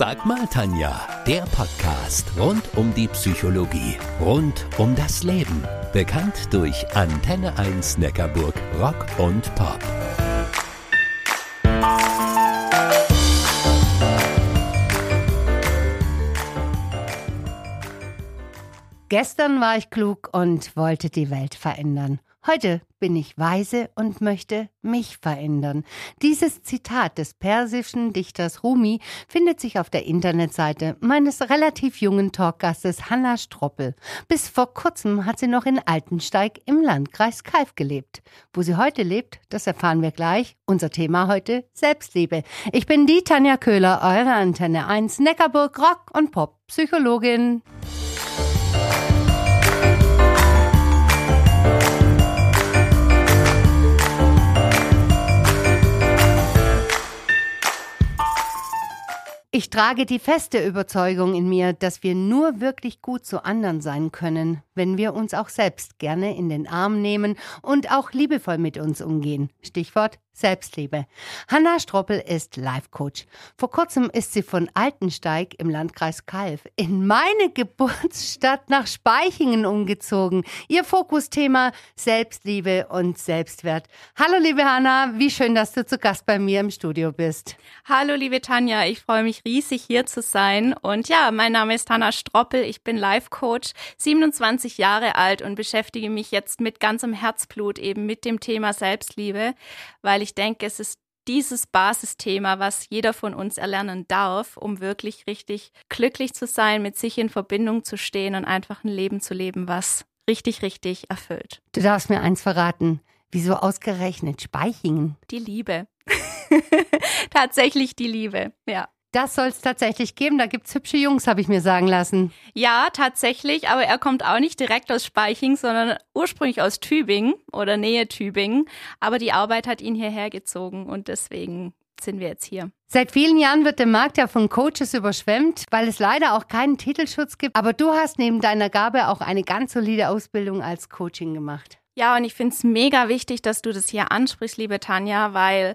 Sag mal, Tanja, der Podcast rund um die Psychologie, rund um das Leben. Bekannt durch Antenne 1 Neckarburg Rock und Pop. Gestern war ich klug und wollte die Welt verändern. Heute bin ich weise und möchte mich verändern. Dieses Zitat des persischen Dichters Rumi findet sich auf der Internetseite meines relativ jungen Talkgastes Hanna Stroppel. Bis vor kurzem hat sie noch in Altensteig im Landkreis Kalf gelebt. Wo sie heute lebt, das erfahren wir gleich. Unser Thema heute Selbstliebe. Ich bin die Tanja Köhler, eure Antenne 1 Neckarburg Rock und Pop Psychologin. Ich trage die feste Überzeugung in mir, dass wir nur wirklich gut zu anderen sein können, wenn wir uns auch selbst gerne in den Arm nehmen und auch liebevoll mit uns umgehen. Stichwort Selbstliebe. Hanna Stroppel ist Life Coach. Vor kurzem ist sie von Altensteig im Landkreis Kalf in meine Geburtsstadt nach Speichingen umgezogen. Ihr Fokusthema Selbstliebe und Selbstwert. Hallo liebe Hanna, wie schön, dass du zu Gast bei mir im Studio bist. Hallo liebe Tanja, ich freue mich riesig hier zu sein und ja, mein Name ist Hanna Stroppel, ich bin Life Coach, 27 Jahre alt und beschäftige mich jetzt mit ganzem Herzblut eben mit dem Thema Selbstliebe, weil ich ich denke, es ist dieses Basisthema, was jeder von uns erlernen darf, um wirklich richtig glücklich zu sein, mit sich in Verbindung zu stehen und einfach ein Leben zu leben, was richtig, richtig erfüllt. Du darfst mir eins verraten. Wieso ausgerechnet Speichingen? Die Liebe. Tatsächlich die Liebe, ja. Das soll es tatsächlich geben. Da gibt's hübsche Jungs, habe ich mir sagen lassen. Ja, tatsächlich. Aber er kommt auch nicht direkt aus Speiching, sondern ursprünglich aus Tübingen oder Nähe Tübingen. Aber die Arbeit hat ihn hierher gezogen und deswegen sind wir jetzt hier. Seit vielen Jahren wird der Markt ja von Coaches überschwemmt, weil es leider auch keinen Titelschutz gibt. Aber du hast neben deiner Gabe auch eine ganz solide Ausbildung als Coaching gemacht. Ja, und ich finde es mega wichtig, dass du das hier ansprichst, liebe Tanja, weil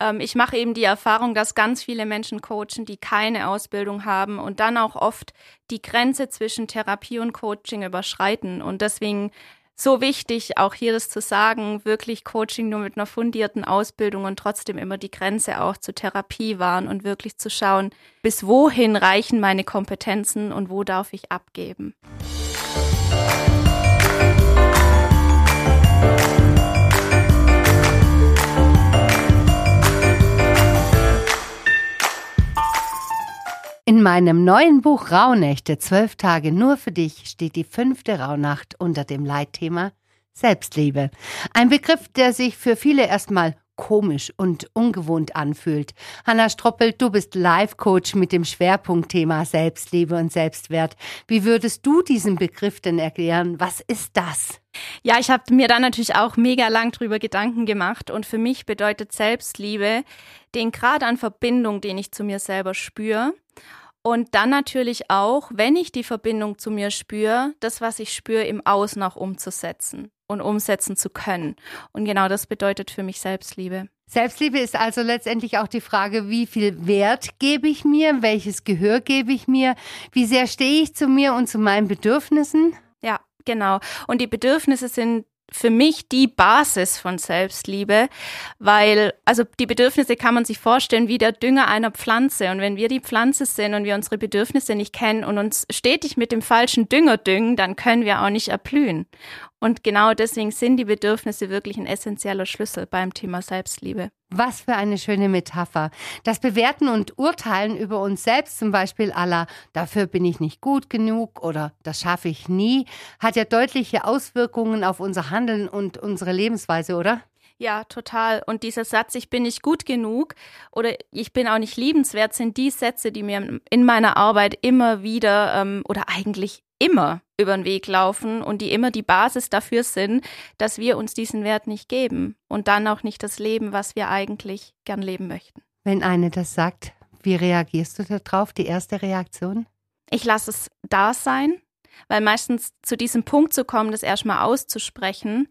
ähm, ich mache eben die Erfahrung, dass ganz viele Menschen coachen, die keine Ausbildung haben und dann auch oft die Grenze zwischen Therapie und Coaching überschreiten. Und deswegen so wichtig, auch hier das zu sagen, wirklich Coaching nur mit einer fundierten Ausbildung und trotzdem immer die Grenze auch zur Therapie wahren und wirklich zu schauen, bis wohin reichen meine Kompetenzen und wo darf ich abgeben. In meinem neuen Buch Rauhnächte, zwölf Tage nur für dich, steht die fünfte Rauhnacht unter dem Leitthema Selbstliebe. Ein Begriff, der sich für viele erstmal komisch und ungewohnt anfühlt. Hanna Stroppel, du bist Life-Coach mit dem Schwerpunktthema Selbstliebe und Selbstwert. Wie würdest du diesen Begriff denn erklären? Was ist das? Ja, ich habe mir da natürlich auch mega lang drüber Gedanken gemacht und für mich bedeutet Selbstliebe den Grad an Verbindung, den ich zu mir selber spüre und dann natürlich auch, wenn ich die Verbindung zu mir spüre, das, was ich spüre, im Außen auch umzusetzen und umsetzen zu können. Und genau das bedeutet für mich Selbstliebe. Selbstliebe ist also letztendlich auch die Frage, wie viel Wert gebe ich mir, welches Gehör gebe ich mir, wie sehr stehe ich zu mir und zu meinen Bedürfnissen. Ja, genau. Und die Bedürfnisse sind für mich die Basis von Selbstliebe, weil, also die Bedürfnisse kann man sich vorstellen wie der Dünger einer Pflanze. Und wenn wir die Pflanze sind und wir unsere Bedürfnisse nicht kennen und uns stetig mit dem falschen Dünger düngen, dann können wir auch nicht erblühen. Und genau deswegen sind die Bedürfnisse wirklich ein essentieller Schlüssel beim Thema Selbstliebe. Was für eine schöne Metapher. Das Bewerten und Urteilen über uns selbst, zum Beispiel aller, dafür bin ich nicht gut genug oder das schaffe ich nie, hat ja deutliche Auswirkungen auf unser Handeln und unsere Lebensweise, oder? Ja, total. Und dieser Satz, ich bin nicht gut genug oder ich bin auch nicht liebenswert, sind die Sätze, die mir in meiner Arbeit immer wieder ähm, oder eigentlich immer über den Weg laufen und die immer die Basis dafür sind, dass wir uns diesen Wert nicht geben und dann auch nicht das Leben, was wir eigentlich gern leben möchten. Wenn eine das sagt, wie reagierst du darauf? Die erste Reaktion? Ich lasse es da sein, weil meistens zu diesem Punkt zu kommen, das erstmal auszusprechen,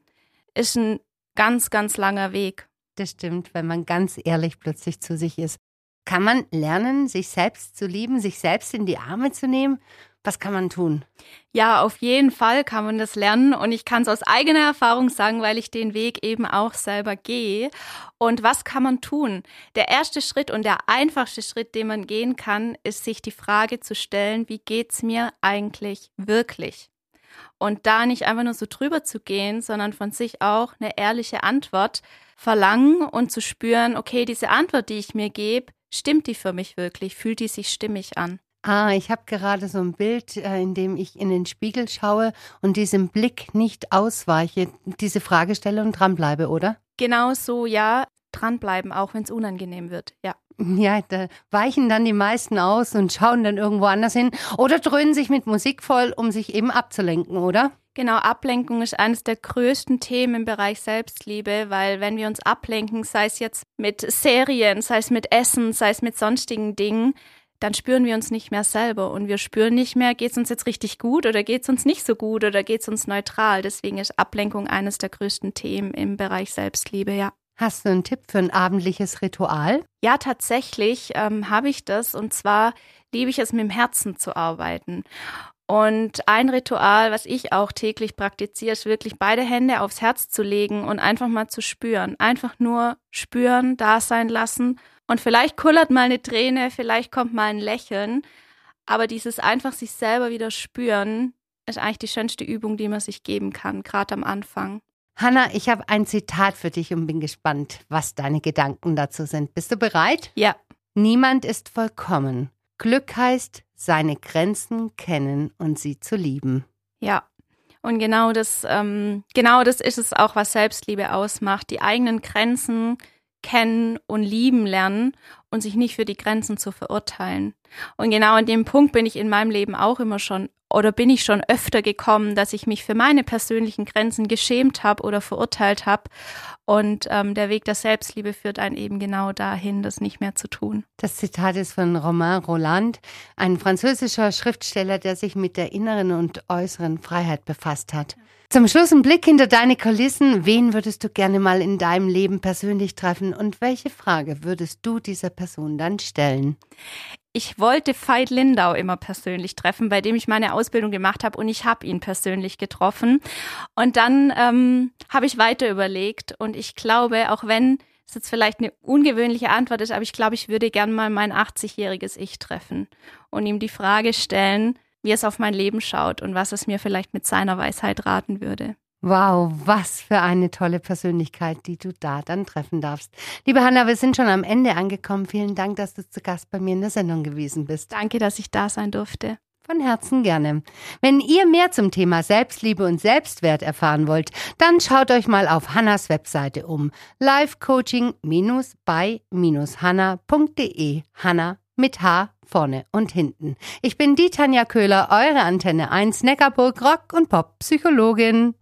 ist ein ganz, ganz langer Weg. Das stimmt, wenn man ganz ehrlich plötzlich zu sich ist. Kann man lernen, sich selbst zu lieben, sich selbst in die Arme zu nehmen? Was kann man tun? Ja, auf jeden Fall kann man das lernen und ich kann es aus eigener Erfahrung sagen, weil ich den Weg eben auch selber gehe. Und was kann man tun? Der erste Schritt und der einfachste Schritt, den man gehen kann, ist sich die Frage zu stellen, wie geht's mir eigentlich wirklich? Und da nicht einfach nur so drüber zu gehen, sondern von sich auch eine ehrliche Antwort verlangen und zu spüren, okay, diese Antwort, die ich mir gebe, stimmt die für mich wirklich? Fühlt die sich stimmig an? Ah, ich habe gerade so ein Bild, äh, in dem ich in den Spiegel schaue und diesem Blick nicht ausweiche, diese Frage stelle und dranbleibe, oder? Genau so, ja. Dranbleiben, auch wenn es unangenehm wird, ja. Ja, da weichen dann die meisten aus und schauen dann irgendwo anders hin oder dröhnen sich mit Musik voll, um sich eben abzulenken, oder? Genau, Ablenkung ist eines der größten Themen im Bereich Selbstliebe, weil wenn wir uns ablenken, sei es jetzt mit Serien, sei es mit Essen, sei es mit sonstigen Dingen, dann spüren wir uns nicht mehr selber und wir spüren nicht mehr, geht es uns jetzt richtig gut oder geht es uns nicht so gut oder geht es uns neutral. Deswegen ist Ablenkung eines der größten Themen im Bereich Selbstliebe, ja. Hast du einen Tipp für ein abendliches Ritual? Ja, tatsächlich ähm, habe ich das und zwar liebe ich es, mit dem Herzen zu arbeiten. Und ein Ritual, was ich auch täglich praktiziere, ist wirklich beide Hände aufs Herz zu legen und einfach mal zu spüren. Einfach nur spüren, da sein lassen und vielleicht kullert mal eine Träne, vielleicht kommt mal ein Lächeln. Aber dieses einfach sich selber wieder spüren, ist eigentlich die schönste Übung, die man sich geben kann, gerade am Anfang. Hanna, ich habe ein Zitat für dich und bin gespannt, was deine Gedanken dazu sind. Bist du bereit? Ja. Niemand ist vollkommen. Glück heißt, seine Grenzen kennen und sie zu lieben. Ja. Und genau das, ähm, genau das ist es auch, was Selbstliebe ausmacht. Die eigenen Grenzen kennen und lieben lernen und sich nicht für die Grenzen zu verurteilen. Und genau an dem Punkt bin ich in meinem Leben auch immer schon oder bin ich schon öfter gekommen, dass ich mich für meine persönlichen Grenzen geschämt habe oder verurteilt habe. Und ähm, der Weg der Selbstliebe führt einen eben genau dahin, das nicht mehr zu tun. Das Zitat ist von Romain Roland, ein französischer Schriftsteller, der sich mit der inneren und äußeren Freiheit befasst hat. Zum Schluss ein Blick hinter deine Kulissen. Wen würdest du gerne mal in deinem Leben persönlich treffen und welche Frage würdest du dieser Person dann stellen? Ich wollte Veit Lindau immer persönlich treffen, bei dem ich meine Ausbildung gemacht habe und ich habe ihn persönlich getroffen. Und dann ähm, habe ich weiter überlegt und ich glaube, auch wenn es jetzt vielleicht eine ungewöhnliche Antwort ist, aber ich glaube, ich würde gern mal mein 80-jähriges Ich treffen und ihm die Frage stellen, wie es auf mein Leben schaut und was es mir vielleicht mit seiner Weisheit raten würde. Wow, was für eine tolle Persönlichkeit, die du da dann treffen darfst. Liebe Hanna, wir sind schon am Ende angekommen. Vielen Dank, dass du zu Gast bei mir in der Sendung gewesen bist. Danke, dass ich da sein durfte. Von Herzen gerne. Wenn ihr mehr zum Thema Selbstliebe und Selbstwert erfahren wollt, dann schaut euch mal auf Hannas Webseite um. livecoaching-bei-hanna.de. Hanna mit H vorne und hinten. Ich bin die Tanja Köhler, eure Antenne 1 Neckarburg Rock und Pop Psychologin.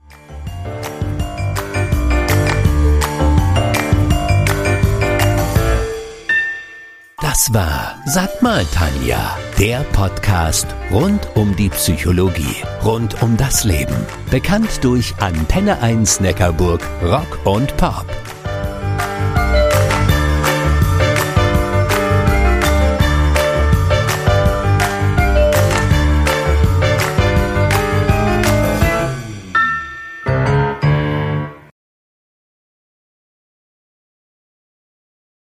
Das war Sag mal Tanja, der Podcast rund um die Psychologie, rund um das Leben. Bekannt durch Antenne 1 Neckarburg Rock und Pop.